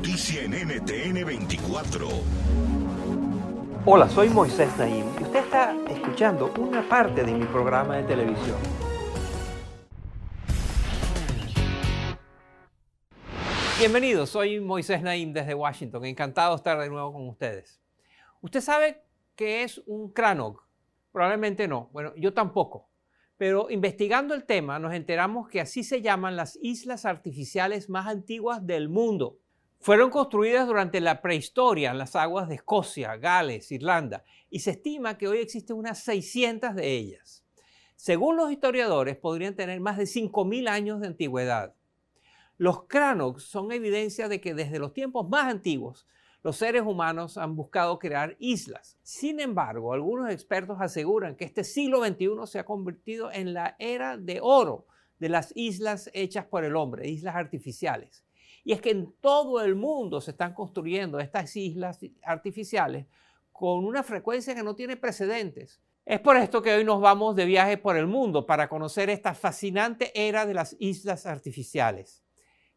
Noticia en NTN 24. Hola, soy Moisés Naim y usted está escuchando una parte de mi programa de televisión. Bienvenidos, soy Moisés Naim desde Washington. Encantado de estar de nuevo con ustedes. ¿Usted sabe qué es un Cranog? Probablemente no. Bueno, yo tampoco. Pero investigando el tema nos enteramos que así se llaman las islas artificiales más antiguas del mundo. Fueron construidas durante la prehistoria en las aguas de Escocia, Gales, Irlanda, y se estima que hoy existen unas 600 de ellas. Según los historiadores, podrían tener más de 5.000 años de antigüedad. Los cranogs son evidencia de que desde los tiempos más antiguos los seres humanos han buscado crear islas. Sin embargo, algunos expertos aseguran que este siglo XXI se ha convertido en la era de oro de las islas hechas por el hombre, islas artificiales. Y es que en todo el mundo se están construyendo estas islas artificiales con una frecuencia que no tiene precedentes. Es por esto que hoy nos vamos de viaje por el mundo para conocer esta fascinante era de las islas artificiales.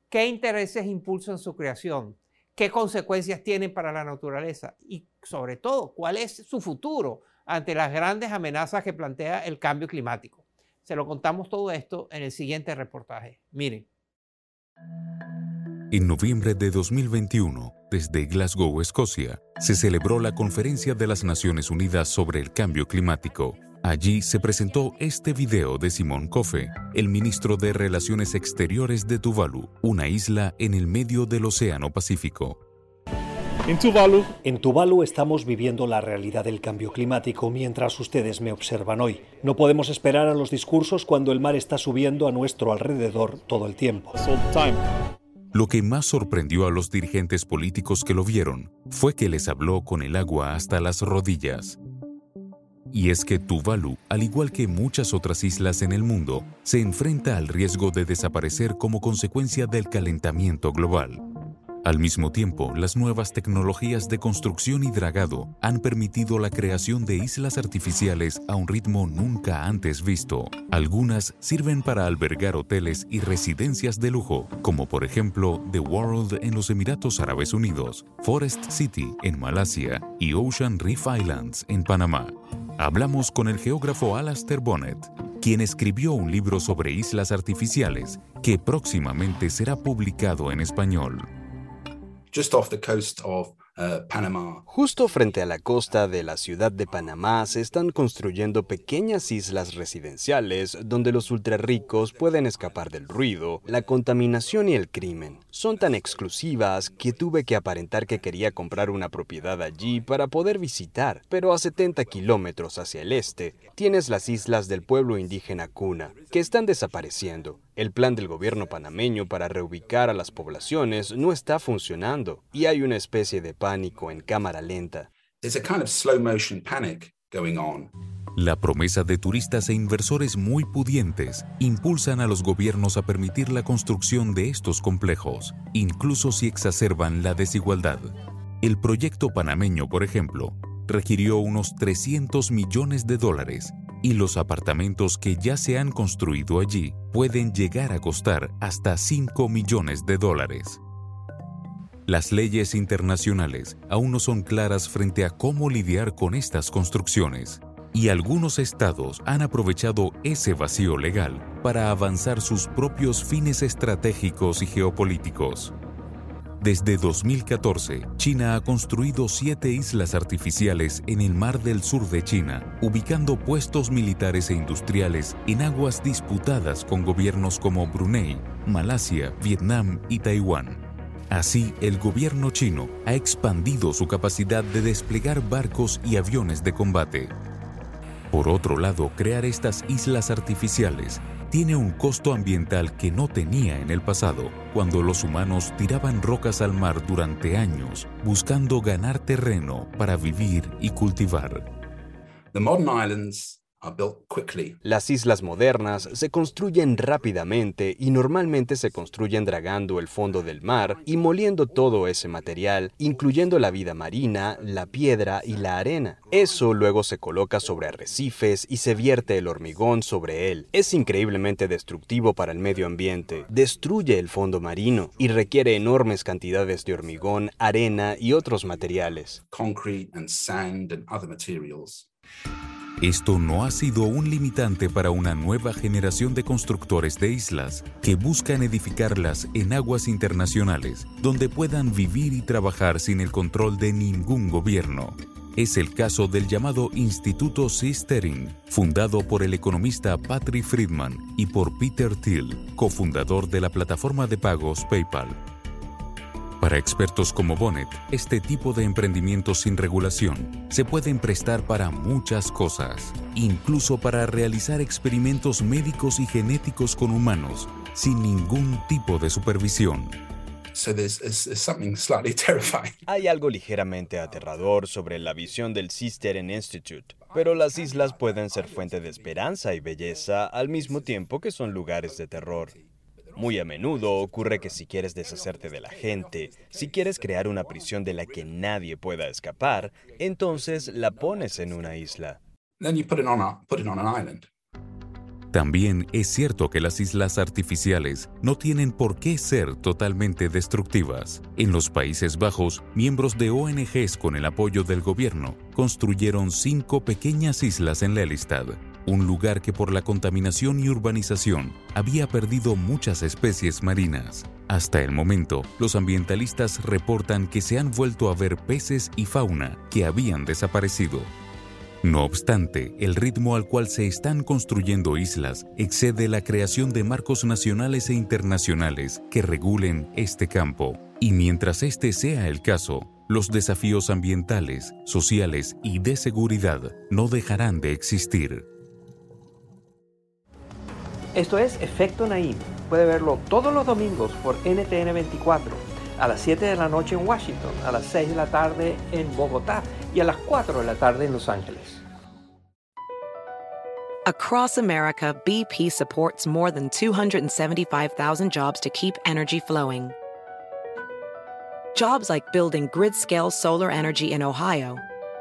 ¿Qué intereses impulsan su creación? qué consecuencias tienen para la naturaleza y sobre todo cuál es su futuro ante las grandes amenazas que plantea el cambio climático. Se lo contamos todo esto en el siguiente reportaje. Miren. En noviembre de 2021, desde Glasgow, Escocia, se celebró la Conferencia de las Naciones Unidas sobre el Cambio Climático Allí se presentó este video de Simón Kofe, el ministro de Relaciones Exteriores de Tuvalu, una isla en el medio del Océano Pacífico. En Tuvalu. en Tuvalu estamos viviendo la realidad del cambio climático mientras ustedes me observan hoy. No podemos esperar a los discursos cuando el mar está subiendo a nuestro alrededor todo el tiempo. Lo que más sorprendió a los dirigentes políticos que lo vieron fue que les habló con el agua hasta las rodillas. Y es que Tuvalu, al igual que muchas otras islas en el mundo, se enfrenta al riesgo de desaparecer como consecuencia del calentamiento global. Al mismo tiempo, las nuevas tecnologías de construcción y dragado han permitido la creación de islas artificiales a un ritmo nunca antes visto. Algunas sirven para albergar hoteles y residencias de lujo, como por ejemplo The World en los Emiratos Árabes Unidos, Forest City en Malasia y Ocean Reef Islands en Panamá. Hablamos con el geógrafo Alastair Bonnet, quien escribió un libro sobre islas artificiales que próximamente será publicado en español. Just off the coast of Uh, Justo frente a la costa de la ciudad de Panamá se están construyendo pequeñas islas residenciales donde los ultrarricos pueden escapar del ruido, la contaminación y el crimen. Son tan exclusivas que tuve que aparentar que quería comprar una propiedad allí para poder visitar, pero a 70 kilómetros hacia el este tienes las islas del pueblo indígena Cuna, que están desapareciendo. El plan del gobierno panameño para reubicar a las poblaciones no está funcionando y hay una especie de pánico en cámara lenta. La promesa de turistas e inversores muy pudientes impulsan a los gobiernos a permitir la construcción de estos complejos, incluso si exacerban la desigualdad. El proyecto panameño, por ejemplo, requirió unos 300 millones de dólares y los apartamentos que ya se han construido allí pueden llegar a costar hasta 5 millones de dólares. Las leyes internacionales aún no son claras frente a cómo lidiar con estas construcciones. y algunos estados han aprovechado ese vacío legal para avanzar sus propios fines estratégicos y geopolíticos. Desde 2014, China ha construido siete islas artificiales en el mar del sur de China, ubicando puestos militares e industriales en aguas disputadas con gobiernos como Brunei, Malasia, Vietnam y Taiwán. Así, el gobierno chino ha expandido su capacidad de desplegar barcos y aviones de combate. Por otro lado, crear estas islas artificiales tiene un costo ambiental que no tenía en el pasado, cuando los humanos tiraban rocas al mar durante años buscando ganar terreno para vivir y cultivar. The modern islands las islas modernas se construyen rápidamente y normalmente se construyen dragando el fondo del mar y moliendo todo ese material, incluyendo la vida marina, la piedra y la arena. Eso luego se coloca sobre arrecifes y se vierte el hormigón sobre él. Es increíblemente destructivo para el medio ambiente, destruye el fondo marino y requiere enormes cantidades de hormigón, arena y otros materiales. Esto no ha sido un limitante para una nueva generación de constructores de islas que buscan edificarlas en aguas internacionales donde puedan vivir y trabajar sin el control de ningún gobierno. Es el caso del llamado Instituto Seasteering, fundado por el economista Patrick Friedman y por Peter Thiel, cofundador de la plataforma de pagos PayPal. Para expertos como Bonnet, este tipo de emprendimientos sin regulación se pueden prestar para muchas cosas, incluso para realizar experimentos médicos y genéticos con humanos sin ningún tipo de supervisión. Hay algo ligeramente aterrador sobre la visión del Cistern Institute, pero las islas pueden ser fuente de esperanza y belleza al mismo tiempo que son lugares de terror. Muy a menudo ocurre que si quieres deshacerte de la gente, si quieres crear una prisión de la que nadie pueda escapar, entonces la pones en una isla. También es cierto que las islas artificiales no tienen por qué ser totalmente destructivas. En los Países Bajos, miembros de ONGs con el apoyo del gobierno construyeron cinco pequeñas islas en Lelystad, un lugar que por la contaminación y urbanización había perdido muchas especies marinas. Hasta el momento, los ambientalistas reportan que se han vuelto a ver peces y fauna que habían desaparecido. No obstante, el ritmo al cual se están construyendo islas excede la creación de marcos nacionales e internacionales que regulen este campo. Y mientras este sea el caso, los desafíos ambientales, sociales y de seguridad no dejarán de existir. Esto es Efecto Naim. Puede verlo todos los domingos por NTN 24, a las 7 de la noche en Washington, a las 6 de la tarde en Bogotá y a las 4 de la tarde en Los Ángeles. Across America, BP supports more than 275,000 jobs to keep energy flowing. Jobs like building grid-scale solar energy in Ohio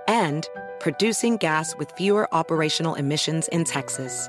and producing gas with fewer operational emissions in Texas.